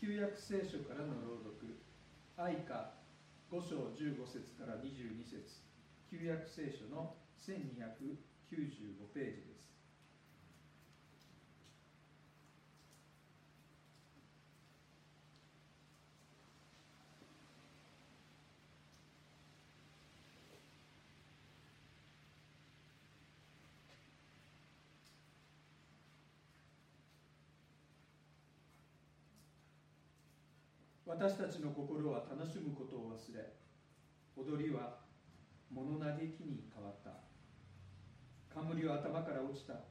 旧約聖書からの朗読。愛歌5章15節から22節。旧約聖書の1295ページです。私たちの心は楽しむことを忘れ踊りは物嘆きに変わった。冠は頭から落ちた。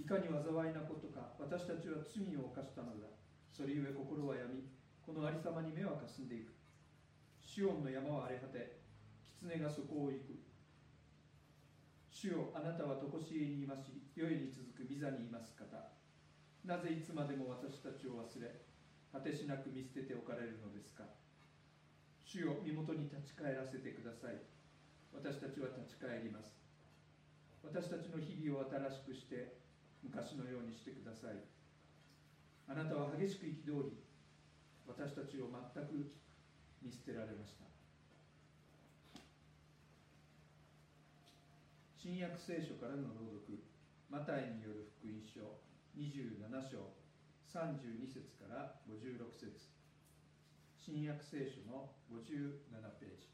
いかに災いなことか私たちは罪を犯したのだ。それゆえ心は闇このありさまに目はかすんでいく。シオンの山は荒れ果て狐がそこを行く。主よあなたは常しえにいまし世に続く御座にいます方。なぜいつまでも私たちを忘れ果てしなく見捨てておかれるのですか。主よ身元に立ち返らせてください。私たちは立ち返ります。私たちの日々を新しくして昔のようにしてください。あなたは激しく憤り私たちを全く見捨てられました。新約聖書からの朗読マタイによる福音書27章。32節から56節新約聖書の57ページ。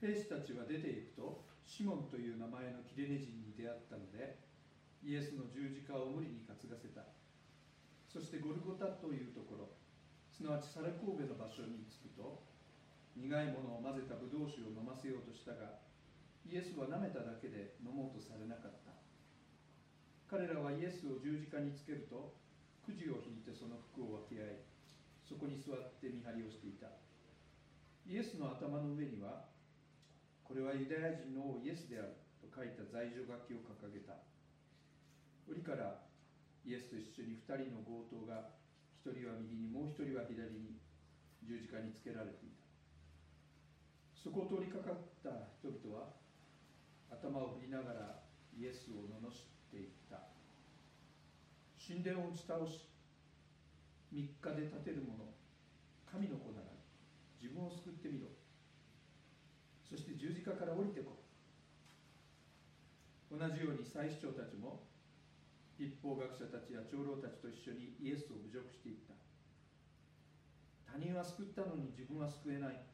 兵士たちは出ていくとシモンという名前のキレネ人に出会ったのでイエスの十字架を無理に担がせた。そしてゴルゴタというところ。すなわちサレ神戸の場所に着くと苦いものを混ぜたブドウ酒を飲ませようとしたがイエスは舐めただけで飲もうとされなかった。彼らはイエスを十字架につけるとくじを引いてその服を分け合いそこに座って見張りをしていた。イエスの頭の上にはこれはユダヤ人の王イエスであると書いた罪状書きを掲げた。折からイエスと一緒に2人の強盗が1人は右にもう1人は左に十字架につけられていた。そこを通りかかった人々は頭を振りながらイエスを罵っていった。神殿を打ち倒し3日で建てる者神の子なら自分を救ってみろ。そして十字架から降りてこ同じように祭司長たちも立法学者たちや長老たちと一緒にイエスを侮辱していった。他人は救ったのに自分は救えない。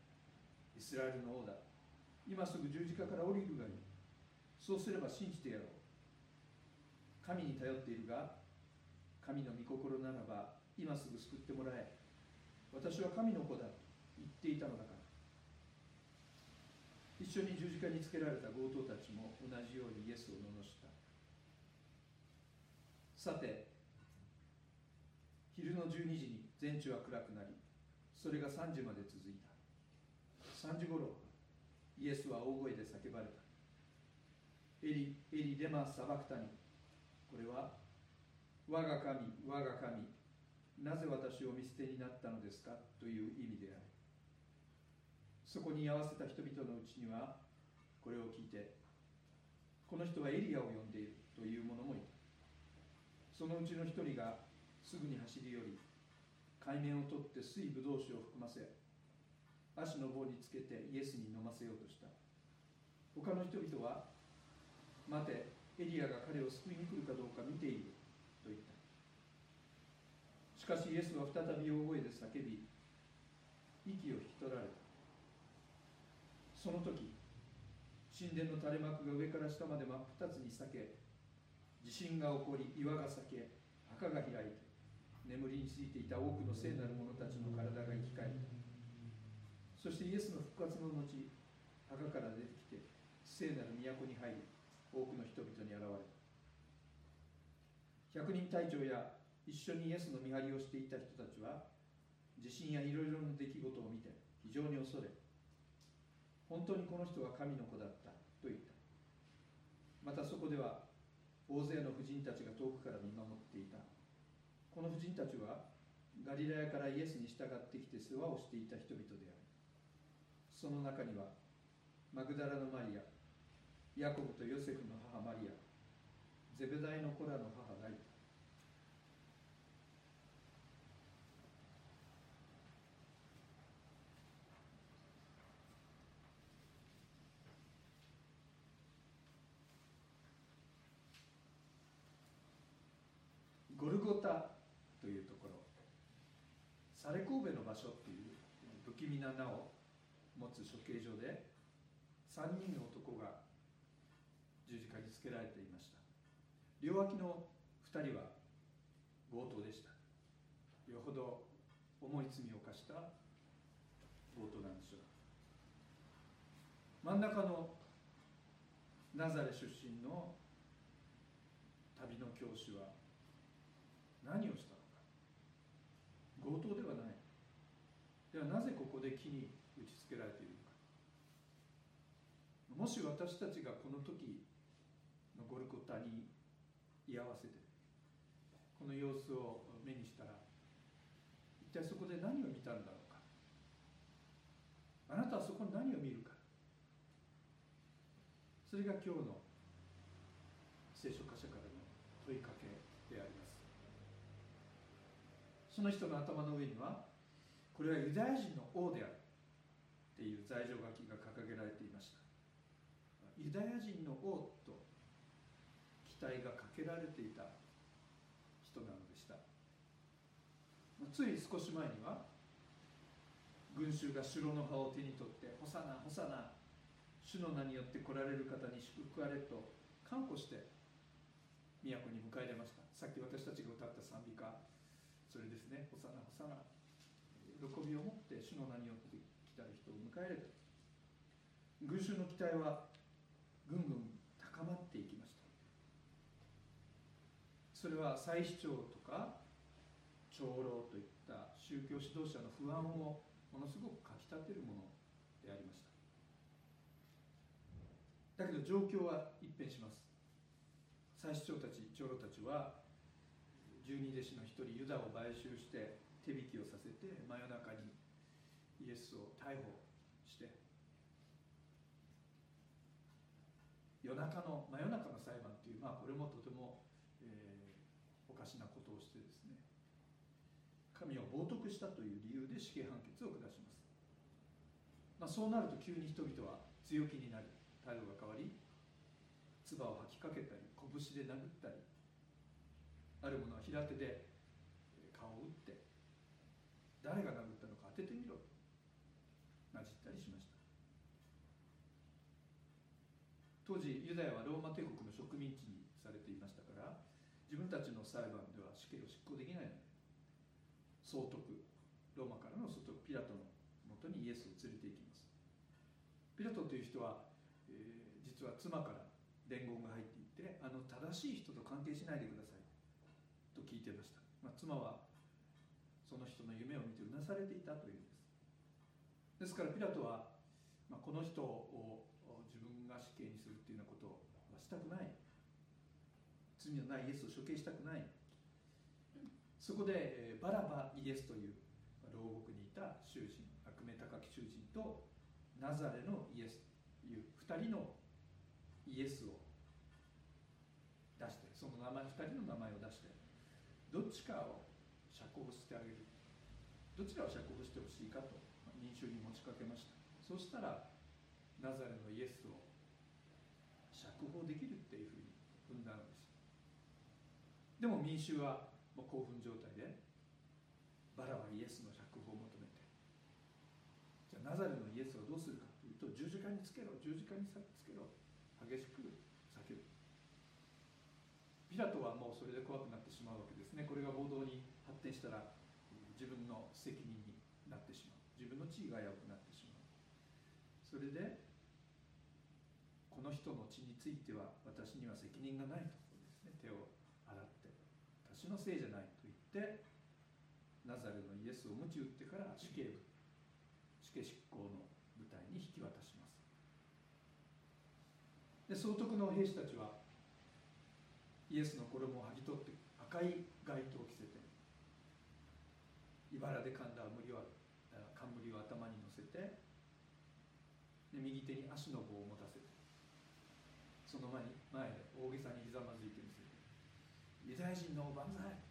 イスラエルの王だ。今すぐ十字架から降りるがいい。そうすれば信じてやろう。神に頼っているが神の御心ならば今すぐ救ってもらえ。私は神の子だ。と言っていたのだから。一緒に十字架につけられた強盗たちも同じようにイエスを罵さて昼の12時に全地は暗くなりそれが3時まで続いた。3時ごろイエスは大声で叫ばれた。エリエリデマ・サバクタニこれは我が神我が神なぜ私を見捨てになったのですか？という意味である。そこに居合わせた人々のうちにはこれを聞いてこの人はエリアを呼んでいるという者もいた。そのうちの一人がすぐに走り寄り海面を取って水ぶどう酒を含ませ足の棒につけてイエスに飲ませようとした。他の人々は待てエリアが彼を救いに来るかどうか見ていると言った。しかしイエスは再び大声で叫び息を引き取られた。その時神殿の垂れ幕が上から下まで真っ二つに裂け地震が起こり岩が裂け墓が開いて眠りについていた多くの聖なる者たちの体が生き返ったそしてイエスの復活の後墓から出てきて聖なる都に入り多くの人々に現れた百人隊長や一緒にイエスの見張りをしていた人たちは地震やいろいろな出来事を見て非常に恐れ本当にこの人は神の子だったと言った。またそこでは大勢の婦人たちが遠くから見守っていた。この婦人たちはガリラヤからイエスに従ってきて世話をしていた人々である。その中にはマグダラのマリアヤコブとヨセフの母マリアゼブダイの子らの母ライゴルゴタというところサレ神戸の場所っていう不気味な名を持つ処刑場で3人の男が十字架につけられていました。両脇の2人は強盗でした。よほど重い罪を犯した強盗なんでしょう真ん中のナザレ出身の旅の教師は何をした強盗ではない。ではなぜここで木に打ちつけられているのか。もし私たちがこの時のゴルゴタに居合わせてこの様子を目にしたら一体そこで何を見たんだろうか。あなたはそこに何を見るか。それが今日の聖書箇所からの問いかけでありますその人の頭の上にはこれはユダヤ人の王であるっていう罪状書きが掲げられていました。ユダヤ人の王と期待がかけられていた人なのでした。つい少し前には群衆が城の葉を手に取って「ホサナホサナ主の名によって来られる方に祝福あれ」と看護して都に迎え入れました。さっき私たちが歌った賛美歌。それですね「ホサナホサナ」喜びを持って主の名によって来たる人を迎えれた。群衆の期待はぐんぐん高まっていきました。それは再市長とか長老といった宗教指導者の不安をものすごくかきたてるものでありました。だけど状況は一変します。再市長たち長老たちは十二弟子の一人ユダを買収して手引きをさせて真夜中にイエスを逮捕して夜中の真夜中の裁判っていう、まあ、これもとても、えー、おかしなことをしてですね神を冒涜したという理由で死刑判決を下します、まあ、そうなると急に人々は強気になり態度が変わり唾を吐きかけたり拳で殴ったりある者は平手で顔を打って誰が殴ったのか当ててみろ。なじったりしました。当時ユダヤはローマ帝国の植民地にされていましたから自分たちの裁判では死刑を執行できないので総督ローマからの総督ピラトのもとにイエスを連れて行きます。ピラトという人は、えー、実は妻から伝言が入っていてあの正しい人と関係しないでください。聞いてました、まあ、妻はその人の夢を見てうなされていたというんです。ですからピラトは、まあ、この人を自分が死刑にするっていうようなことはしたくない。罪のないイエスを処刑したくない。そこでバラバイエスという牢獄にいた囚人悪名高き囚人とナザレのイエスという2人のイエスを出してその名前2人の名前を出してどっちかを釈放してあげる。どちらを釈放してほしいかと民衆に持ちかけました。そしたらナザレのイエスを釈放できるっていうふうに踏んだのです。でも民衆はもう興奮状態でバラはイエスの釈放を求めて。じゃあナザレのイエスはどうするかというと十字架につけろ十字架につけろ。激しく叫ぶ。ピラトはもうそれで怖くなってしまうわけです。ね。これが暴動に発展したら自分の責任になってしまう。自分の地位が危うくなってしまう。それでこの人の血については私には責任がないとです、ね、手を洗って。私のせいじゃないと言ってナザレのイエスを鞭打ってから死刑部死刑執行の舞台に引き渡します。で総督の兵士たちはイエスの衣を剥ぎ取って赤い街灯を着せて茨で噛んだ冠を冠を頭に乗せてで右手に足の棒を持たせてその前に前で大げさにひざまずいてみせてユダヤ人の万歳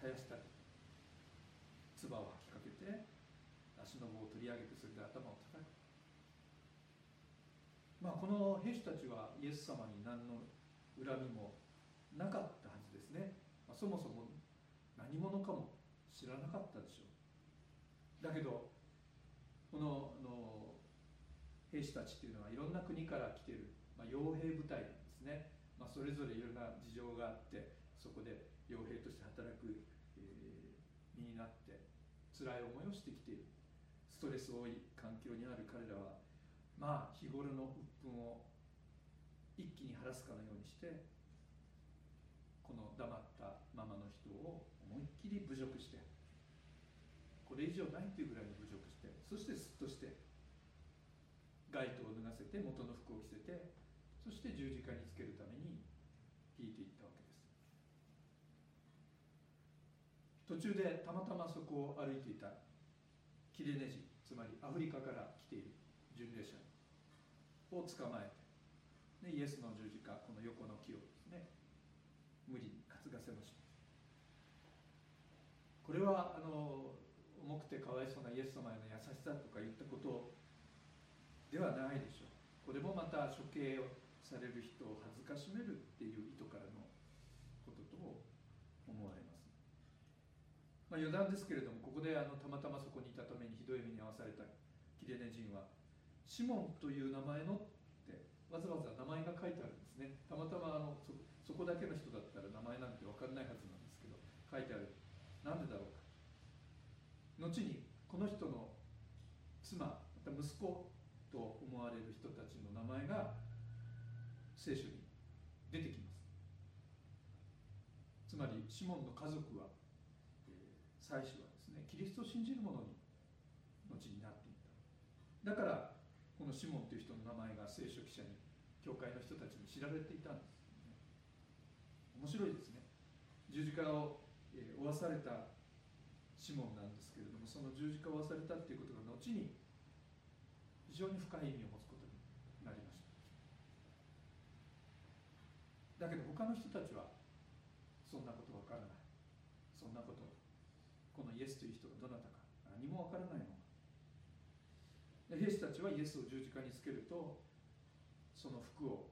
生やしたり唾を吐きかけて足の棒を取り上げてそれで頭を叩く。まあこの兵士たちはイエス様に何の恨みもなかった、そもそも何者かも知らなかったでしょう。だけどこのの兵士たちっていうのはいろんな国から来てる、まあ、傭兵部隊なんですね、まあ、それぞれいろんな事情があってそこで傭兵として働く、えー、身になって辛い思いをしてきている。ストレス多い環境にある彼らはまあ日頃の鬱憤を一気に晴らすかのようにしてこの黙ったままの人を思いっきり侮辱してこれ以上ないっていうぐらいに侮辱してそしてすっとして街灯を脱がせて元の服を着せてそして十字架につけるために引いていったわけです。途中でたまたまそこを歩いていたキレネ人つまりアフリカから来ている巡礼者を捕まえてでイエスの十字架この横の木をですね無理に担がせました。れはあの重くてかわいそうなイエス様への優しさとか言ったことではないでしょう。これもまた処刑をされる人を恥ずかしめるっていう意図からのことと思われます、まあ、余談ですけれどもここであのたまたまそこにいたためにひどい目に遭わされたキレネ人はシモンという名前のってわざわざ名前が書いてあるんですね。たまたまあのそこだけの人だったら名前なんて分かんないはずなんですけど書いてあるなんでだろう。か後にこの人の妻また息子と思われる人たちの名前が聖書に出てきます。つまりシモンの家族は、妻子はですねキリストを信じる者に後になっていった。だからこのシモンという人の名前が聖書記者に教会の人たちに知られていたんです面白いですね。十字架を、負わされたシモンなんですけれどもその十字架を負わされたっていうことが後に非常に深い意味を持つことになりました。だけど他の人たちはそんなことわからない。そんなことこのイエスという人がどなたか。何もわからないの兵士たちはイエスを十字架につけるとその服を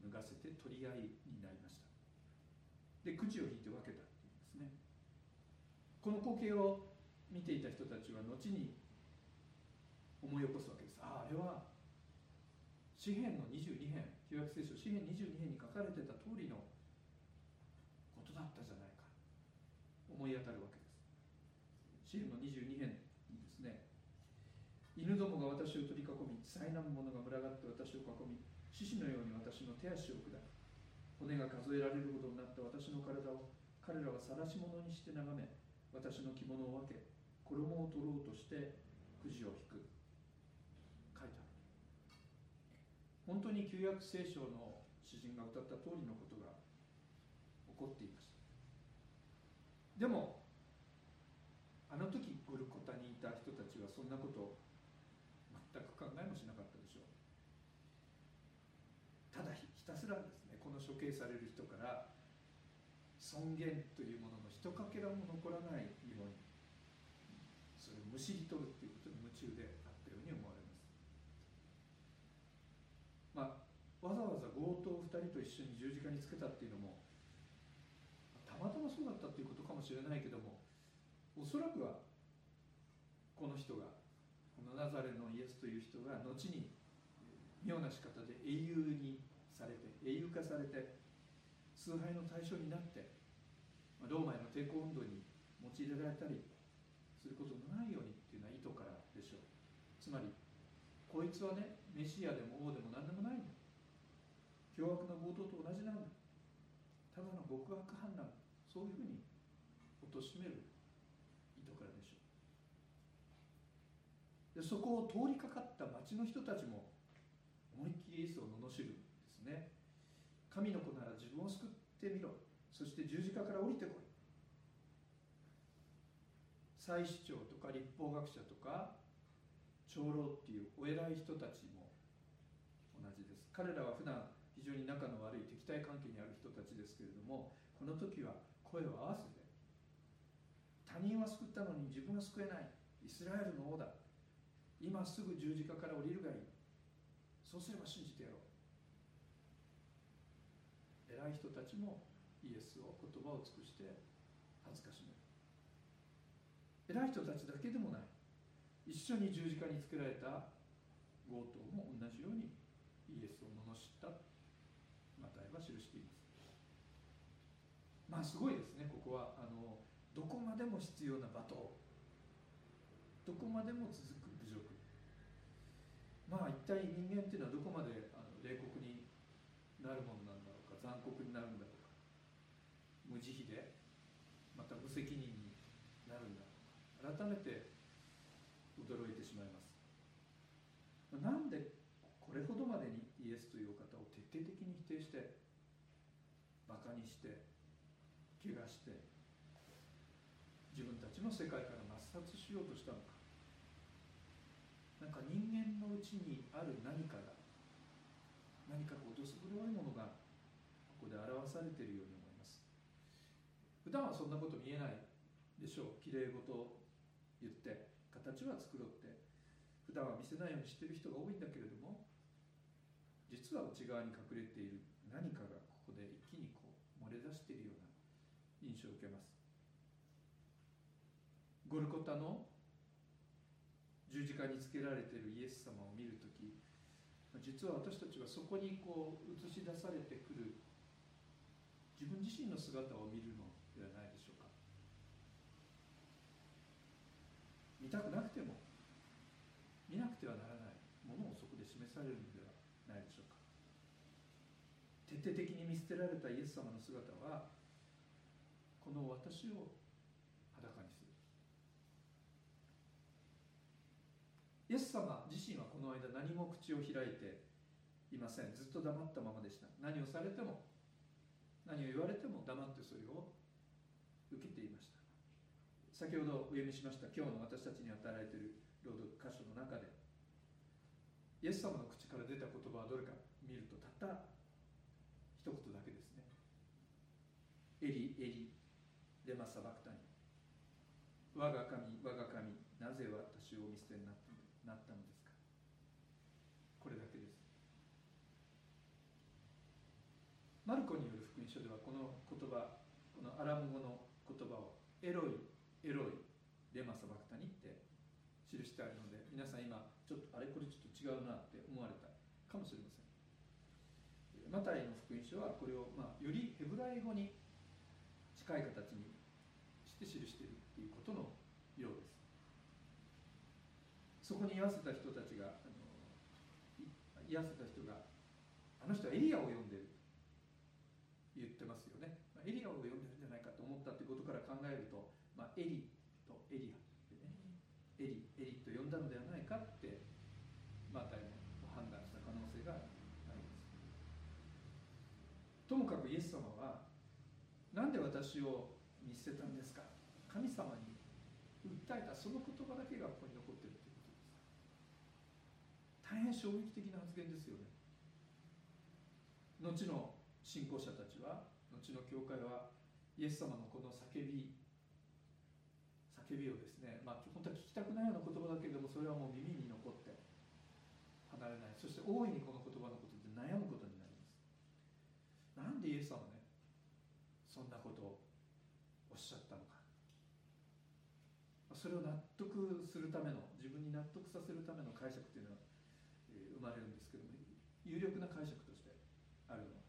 脱がせて取り合いになりました。でくじを引いて分けた。この光景を見ていた人たちは後に思い起こすわけです。あああれは詩篇の22編旧約聖書詩篇22編に書かれてた通りのことだったじゃないか思い当たるわけです。詩篇の22編にですね犬どもが私を取り囲み災難者が群がって私を囲み獅子のように私の手足を砕く。骨が数えられるほどになった私の体を彼らは晒し者にして眺め私の着物を分け衣を取ろうとしてくじを引く。書いてある。本当に旧約聖書の詩人が歌った通りのことが起こっていましたでもあの時ゴルコタにいた人たちはそんなことを全く考えもしなかったでしょう。ただひたすらですねこの処刑される人から尊厳かけらも残らないようにそれをむしり取るっていうことに夢中であったように思われます。まあわざわざ強盗2人と一緒に十字架につけたっていうのもたまたまそうだったっていうことかもしれないけどもおそらくはこの人がこのナザレのイエスという人が後に妙な仕方で英雄にされて英雄化されて崇拝の対象になってローマへの抵抗運動に用いられたりすることのないようにっていうのは意図からでしょう。つまりこいつはねメシアでも王でも何でもないんだ凶悪な強盗と同じなんだただの極悪犯なんだそういうふうに貶める意図からでしょう。でそこを通りかかった町の人たちも思いっきりイエスを罵るんですね。神の子なら自分を救ってみろ。そして十字架から降りてこい。祭司長とか立法学者とか長老っていうお偉い人たちも同じです。彼らは普段非常に仲の悪い敵対関係にある人たちですけれどもこの時は声を合わせて他人は救ったのに自分は救えない。イスラエルの王だ。今すぐ十字架から降りるがいい。そうすれば信じてやろう。偉い人たちもイエスを言葉を尽くして恥ずかしめる。偉い人たちだけでもない。一緒に十字架につけられた強盗も同じようにイエスを罵った。マタイは記しています。まあすごいですね。ここはあのどこまでも必要な罵倒。どこまでも続く侮辱。まあ一体人間っていうのはどこまであの冷酷になるものなんだろうか残酷になるんだろうか無慈悲でまた無責任になるんだろうか改めて驚いてしまいます。なんでこれほどまでにイエスというお方を徹底的に否定してバカにして怪我して自分たちの世界から抹殺しようとしたのか。なんか人間のうちにある何かが何かこうどす黒いものがここで表されているように思います。普段はそんなこと見えないでしょう。きれい事言って形は作ろうって。普段は見せないようにしてる人が多いんだけれども実は内側に隠れている。何かがここで一気にこう漏れ出しているような印象を受けます。ゴルコタの十字架につけられているイエス様を見るとき実は私たちはそこにこう映し出されてくる。自分自身の姿を見るのではないでしょうか見たくなくても見なくてはならないものをそこで示されるのではないでしょうか。徹底的に見捨てられたイエス様の姿はこの私を裸にする。イエス様自身はこの間何も口を開いていません。ずっと黙ったままでした。何をされても何を言われても黙ってそれを受けていました。先ほどお読みしました今日の私たちに与えられている朗読箇所の中でイエス様の口から出た言葉はどれか見るとたった一言だけですね。エリエリレマサバクタニ。我が神我が神なぜ私を見捨てになったのですか。これだけです。マルコによる福音書ではこの言葉このアラム語の言葉をエロイエロイレマサバクタニって記してあるので皆さん今ちょっとあれこれちょっと違うなって思われたかもしれません。マタイの福音書はこれを、まあ、よりヘブライ語に近い形にして記しているっていうことのようです。そこに居合わせた人たちがあの居合わせた人があの人はエリアを呼んでる言ってますよね、まあ、エリアを呼んでるんじゃないかと思ったってことから考えると、まあ、エリとエリアでね。エリエリと呼んだのではないかってマタイも判断した可能性がありますともかくイエス様は何で私を見捨てたんですか？神様に訴えたその言葉だけがここに残ってるということです。大変衝撃的な発言ですよね。後の信仰者たちは後の教会はイエス様のこの叫び叫びをですね、まあ、本当は聞きたくないような言葉だけれどもそれはもう耳に残って離れない。そして大いにこの言葉のことで悩むことになります。なんでイエス様そんなことをおっしゃったのかそれを納得するための自分に納得させるための解釈というのは、え生まれるんですけども有力な解釈としてあるの。は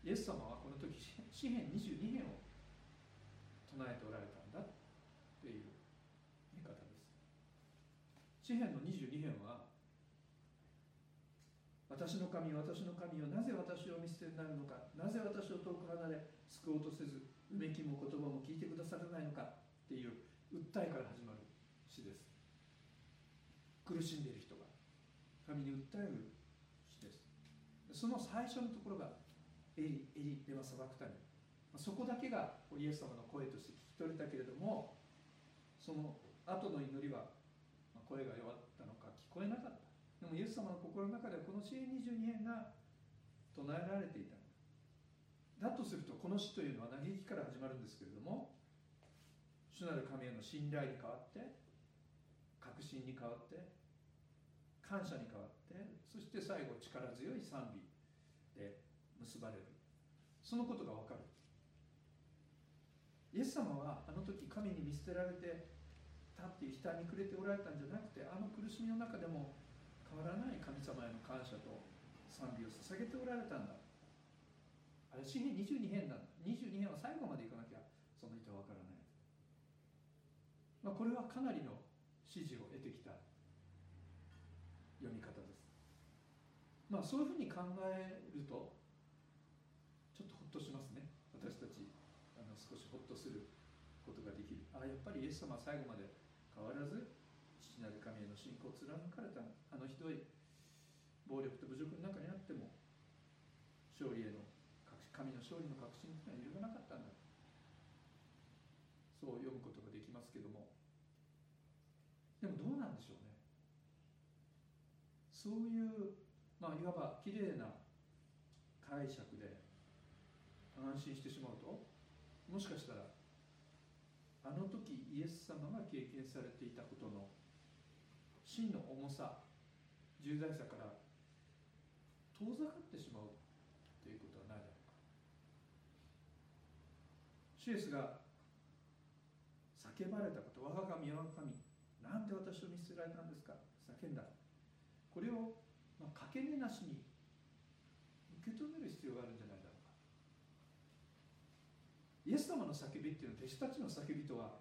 イエス様はこの時詩篇22編を唱えておられたんだという見方です。詩篇の22編は私の神私の神よなぜ私を見捨てになるのか。なぜ私を遠く離れ救おうとせずうめきも言葉も聞いてくださらないのかっていう訴えから始まる詩です。苦しんでいる人が。神に訴える詩です。その最初のところがエリエリでは裁くためそこだけがイエス様の声として聞き取れたけれどもその後の祈りは声が弱ったのか聞こえなかった。でもイエス様の心の中ではこの詩篇22編が唱えられていた。だとするとこの詩というのは嘆きから始まるんですけれども主なる神への信頼に変わって確信に変わって感謝に変わってそして最後力強い賛美で結ばれる。そのことが分かる。イエス様はあの時神に見捨てられてたって悲嘆に暮れておられたんじゃなくてあの苦しみの中でも変わらない神様への感謝と賛美を捧げておられたんだ。あれ詩篇22編なんだ。22編は最後までいかなきゃその人は分からない、まあ、これはかなりの指示を得てきた読み方です。まあそういうふうに考えるとちょっとほっとしますね。私たちあの少しほっとすることができる。あやっぱりイエス様は最後まで変わらず父なる神への信仰を貫かれた。あのひどい暴力と侮辱の中にあっても勝利への神の勝利の確信というのは揺るがなかったんだそう読むことができますけどもでもどうんでしょうね。そういうまあいわばきれいな解釈で安心してしまうともしかしたらあの時イエス様が経験されていたことの真の重さ重大さから遠ざかってしまうということはないだろうか。シエスが叫ばれたこと我が神我が神なんで私を見捨てられたんですか？叫んだ。これを、まあ、かけねなしに受け止める必要があるんじゃないだろうか。イエス様の叫びっていうのは弟子たちの叫びとは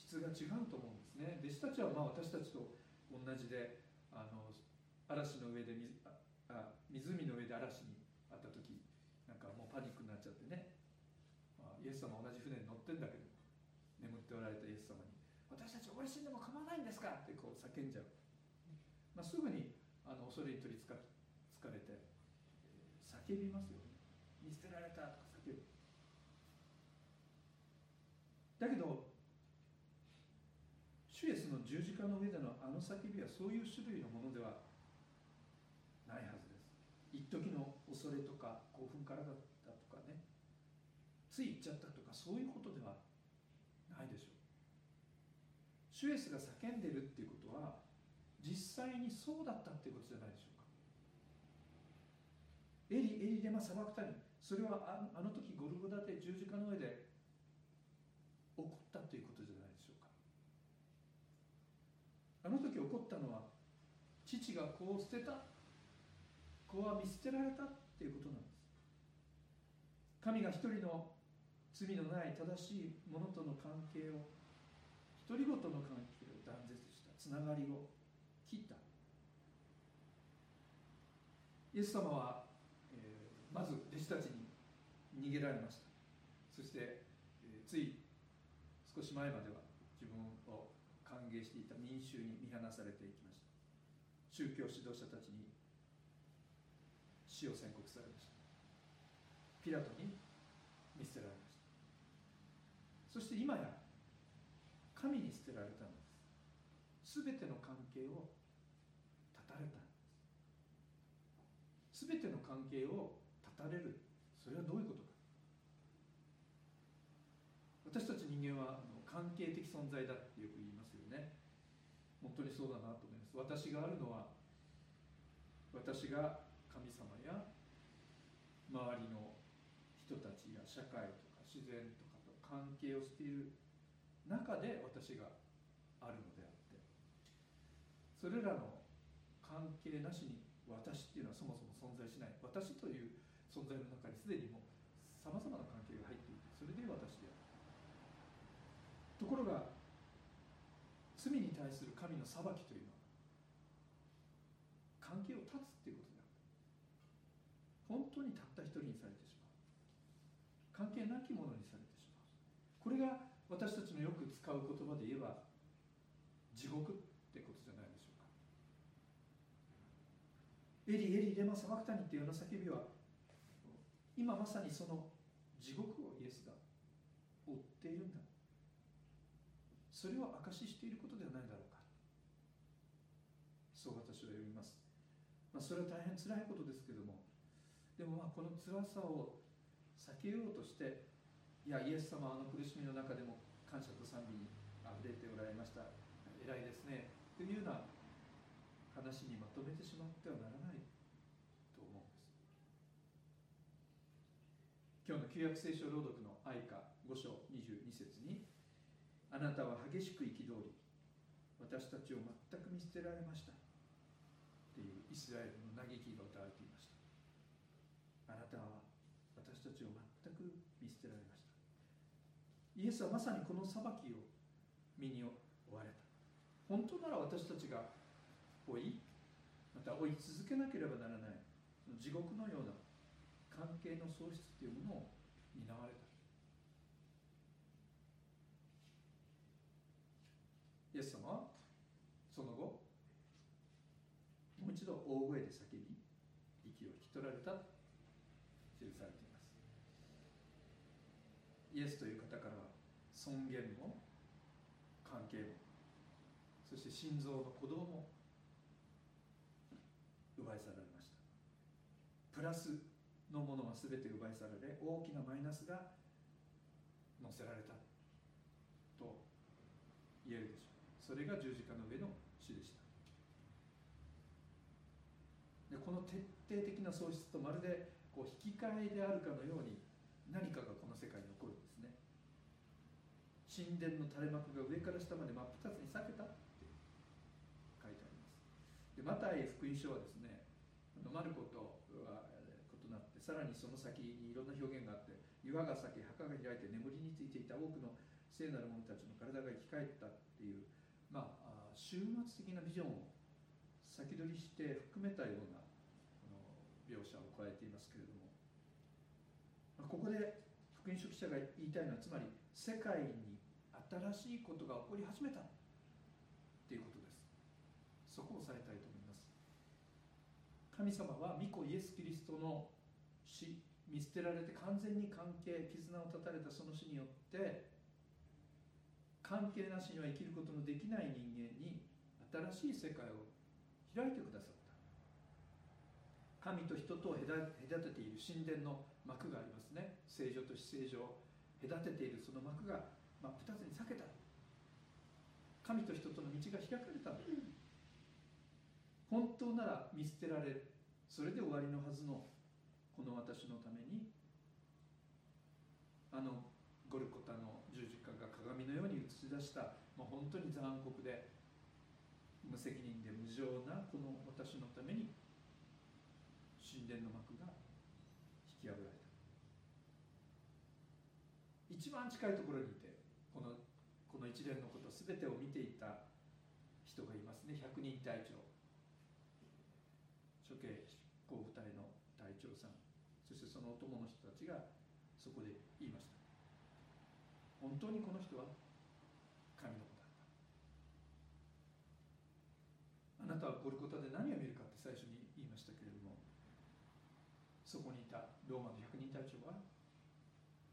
質が違うと思うんですね。弟子たちはまあ私たちと同じであの嵐の上で水あ湖の上で嵐にあった時なんかもうパニックになっちゃってね、まあ、イエス様同じ船に乗ってんだけど眠っておられたイエス様に「私たち溺れ死んでも構わないんですか!」ってこう叫んじゃう、まあ、すぐにあの恐れに取りつか疲れて、叫びますよね。見捨てられたとか叫ぶ。だけど主イエスの十字架の上でのあの叫びはそういう種類のものではないはずです。一時の恐れとか興奮からだったとかね。つい言っちゃったとかそういうことでは主イエスが叫んでるっていうことは実際にそうだったっていうことじゃないでしょうか。エリエリデマ砂漠谷それはあの時ゴルゴダで十字架の上で起こったということじゃないでしょうか。あの時起こったのは父が子を捨てた子は見捨てられたっていうことなんです。神が一人の罪のない正しいものとの関係を独り言の関係を断絶した。つながりを切った。イエス様は、えー、まず弟子たちに逃げられました。そして、えー、つい少し前までは自分を歓迎していた民衆に見放されていきました。宗教指導者たちに死を宣告されました。ピラトに見捨てられました。そして今や神に捨てられたのです。全ての関係を断たれたんです。全ての関係を断たれる。それはどういうことか。私たち人間は関係的存在だってよく言いますよね。本当にそうだなと思います。私があるのは私が神様や周りの人たちや社会とか自然とかと関係をしている中で私があるのであってそれらの関係なしに私っていうのはそもそも存在しない。私という存在の中にすでにもうさまざまな関係が入っていてそれで私である。ところが罪に対する神の裁きというのは関係を断つっていうことである。本当にたった一人にされてしまう。関係なきものにされてしまう。これが私たちのよく使う言葉で言えば地獄ってことじゃないでしょうか。エリエリレマサバクタニっていうような叫びは今まさにその地獄をイエスが追っているんだ。それを証ししていることではないだろうか。そう私は読みます、まあ、それは大変辛いことですけども。でもまあこの辛さを避けようとしていやイエス様はあの苦しみの中でも感謝と賛美にあふれておられました。偉いですね。というような話にまとめてしまってはならないと思うんです。今日の旧約聖書朗読の愛歌5章22節に「あなたは激しく憤り私たちを全く見捨てられました」っていうイスラエルの嘆きが歌われていました。あなたは私たちを全く見捨てられました。イエスはまさにこの裁きを身に追われた。本当なら私たちが追いまた追い続けなければならない地獄のような関係の喪失というものを担われた。イエス様はその後もう一度大声で叫び息を引き取られたと記されています。イエスという方か尊厳も関係もそして心臓の鼓動も奪い去られました。プラスのものは全て奪い去られ大きなマイナスが乗せられたと言えるでしょう。それが十字架の上の死でした。でこの徹底的な喪失とまるでこう引き換えであるかのように何かがこの世界に起こる。神殿の垂れ幕が上から下まで真っ二つに裂けたって書いてあります。でマタイ福音書はですねマルコとは異なってさらにその先にいろんな表現があって岩が裂け墓が開いて眠りについていた多くの聖なる者たちの体が生き返ったっていうまあ終末的なビジョンを先取りして含めたような描写を加えていますけれども。ここで福音書記者が言いたいのはつまり世界に新しいことが起こり始めたっていうことです。そこを押さえたいと思います。神様は御子イエス・キリストの死見捨てられて完全に関係絆を断たれたその死によって関係なしには生きることのできない人間に新しい世界を開いてくださった。神と人とを隔てている神殿の幕がありますね。正常と非正常を隔てているその幕が真っ二つに裂けた神と人との道が開かれた本当なら見捨てられる。それで終わりのはずの。この私のために。あのゴルコタの十字架が鏡のように映し出した、まあ、本当に残酷で。無責任で無情な。この私のために。神殿の幕が。引き破られた。一番近いところに一連のこと全てを見ていた人がいますね。百人隊長。処刑執行部隊の隊長さん。そしてそのお供の人たちがそこで言いました。本当にこの人は神の子だった。あなたはゴルコタで何を見るかって最初に言いましたけれどもそこにいたローマの百人隊長は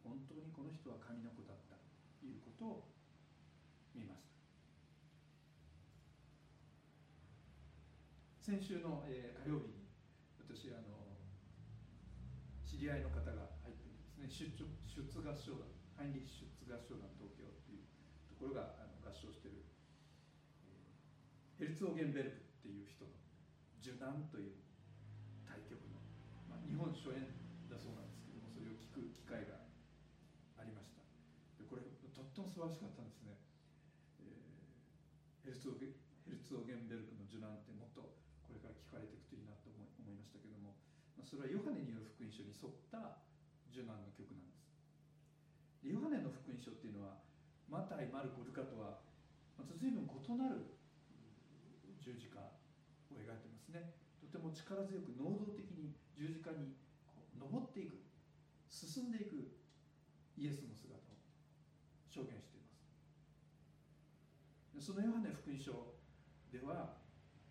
本当にこの人は神の子だった。ということを見ました先週の、えー、火曜日に私あの知り合いの方が入ってですね出出合唱団ハインリッシュツ合唱団東京っていうところがあの合唱してる、えー、ヘルツオーゲンベルクっていう人の「受難」という対局の、まあ、日本初演だそうなんですけどもそれを聞く機会がありました。でこれとっても素晴らしかったんですね、えー、ヘルツオゲンベルそれはヨハネによる福音書に沿った受難の曲なんです。ヨハネの福音書っていうのはマタイ、マルコ、ルカとはまた随分異なる十字架を描いてますね。とても力強く能動的に十字架にこう登っていく進んでいくイエスの姿を証言しています。そのヨハネ福音書では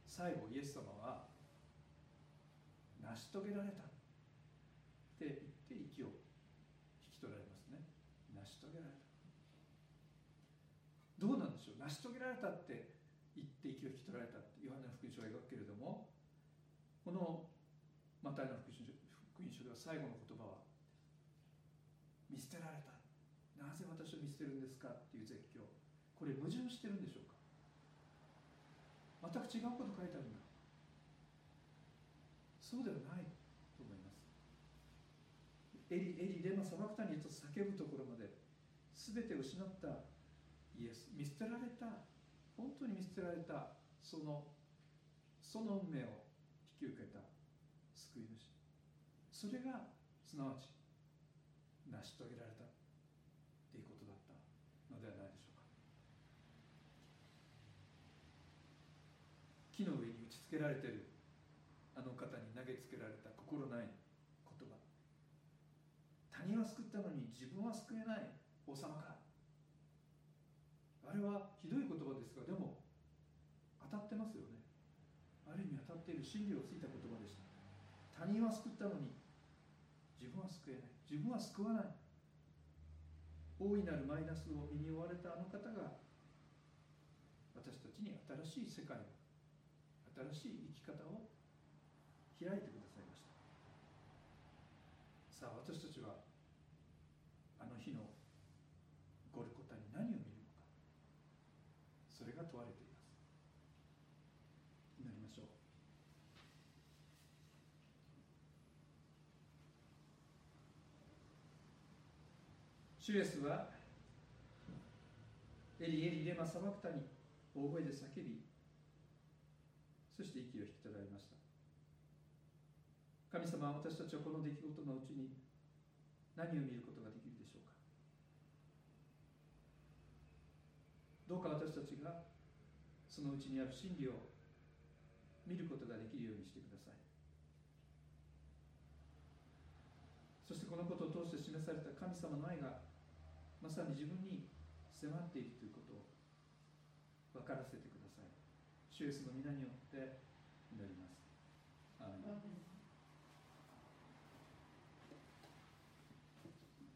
最後イエス様は成し遂げられた。って言って息を引き取られますね。成し遂げられた。どうなんでしょう？成し遂げられたって言って息を引き取られたってヨハネの福音書を描くけれどもこのマタイの福音書福音書では最後の言葉は見捨てられた。なぜ私を見捨てるんですか？っていう絶叫。これ矛盾してるんでしょうか？全く違うこと書いてあるんだ。そうではないと思います。エリエリレマサバクタニと叫ぶところまで全て失ったイエス。見捨てられた。本当に見捨てられた。そのその運命を引き受けた救い主。それがすなわち成し遂げられた。っていうことだった。のではないでしょうか。木の上に打ちつけられている。あの方に心ない言葉。他人は救ったのに自分は救えない王様か。あれはひどい言葉ですがでも当たってますよね。ある意味当たっている真理をついた言葉でした。他人は救ったのに自分は救えない。自分は救わない。大いなるマイナスを身に負われたあの方が私たちに新しい世界を新しい生き方を開いてください。さあ私たちはあの日のゴルコタに何を見るのか。それが問われています。祈りましょう。主イエスはエリエリレマサバクタに大声で叫びそして息を引き取られました。神様は私たちはこの出来事のうちに何を見ることができるでしょうか？どうか私たちがそのうちにある真理を見ることができるようにしてください。そしてこのことを通して示された神様の愛がまさに自分に迫っているということを分からせてください。主イエスの皆によって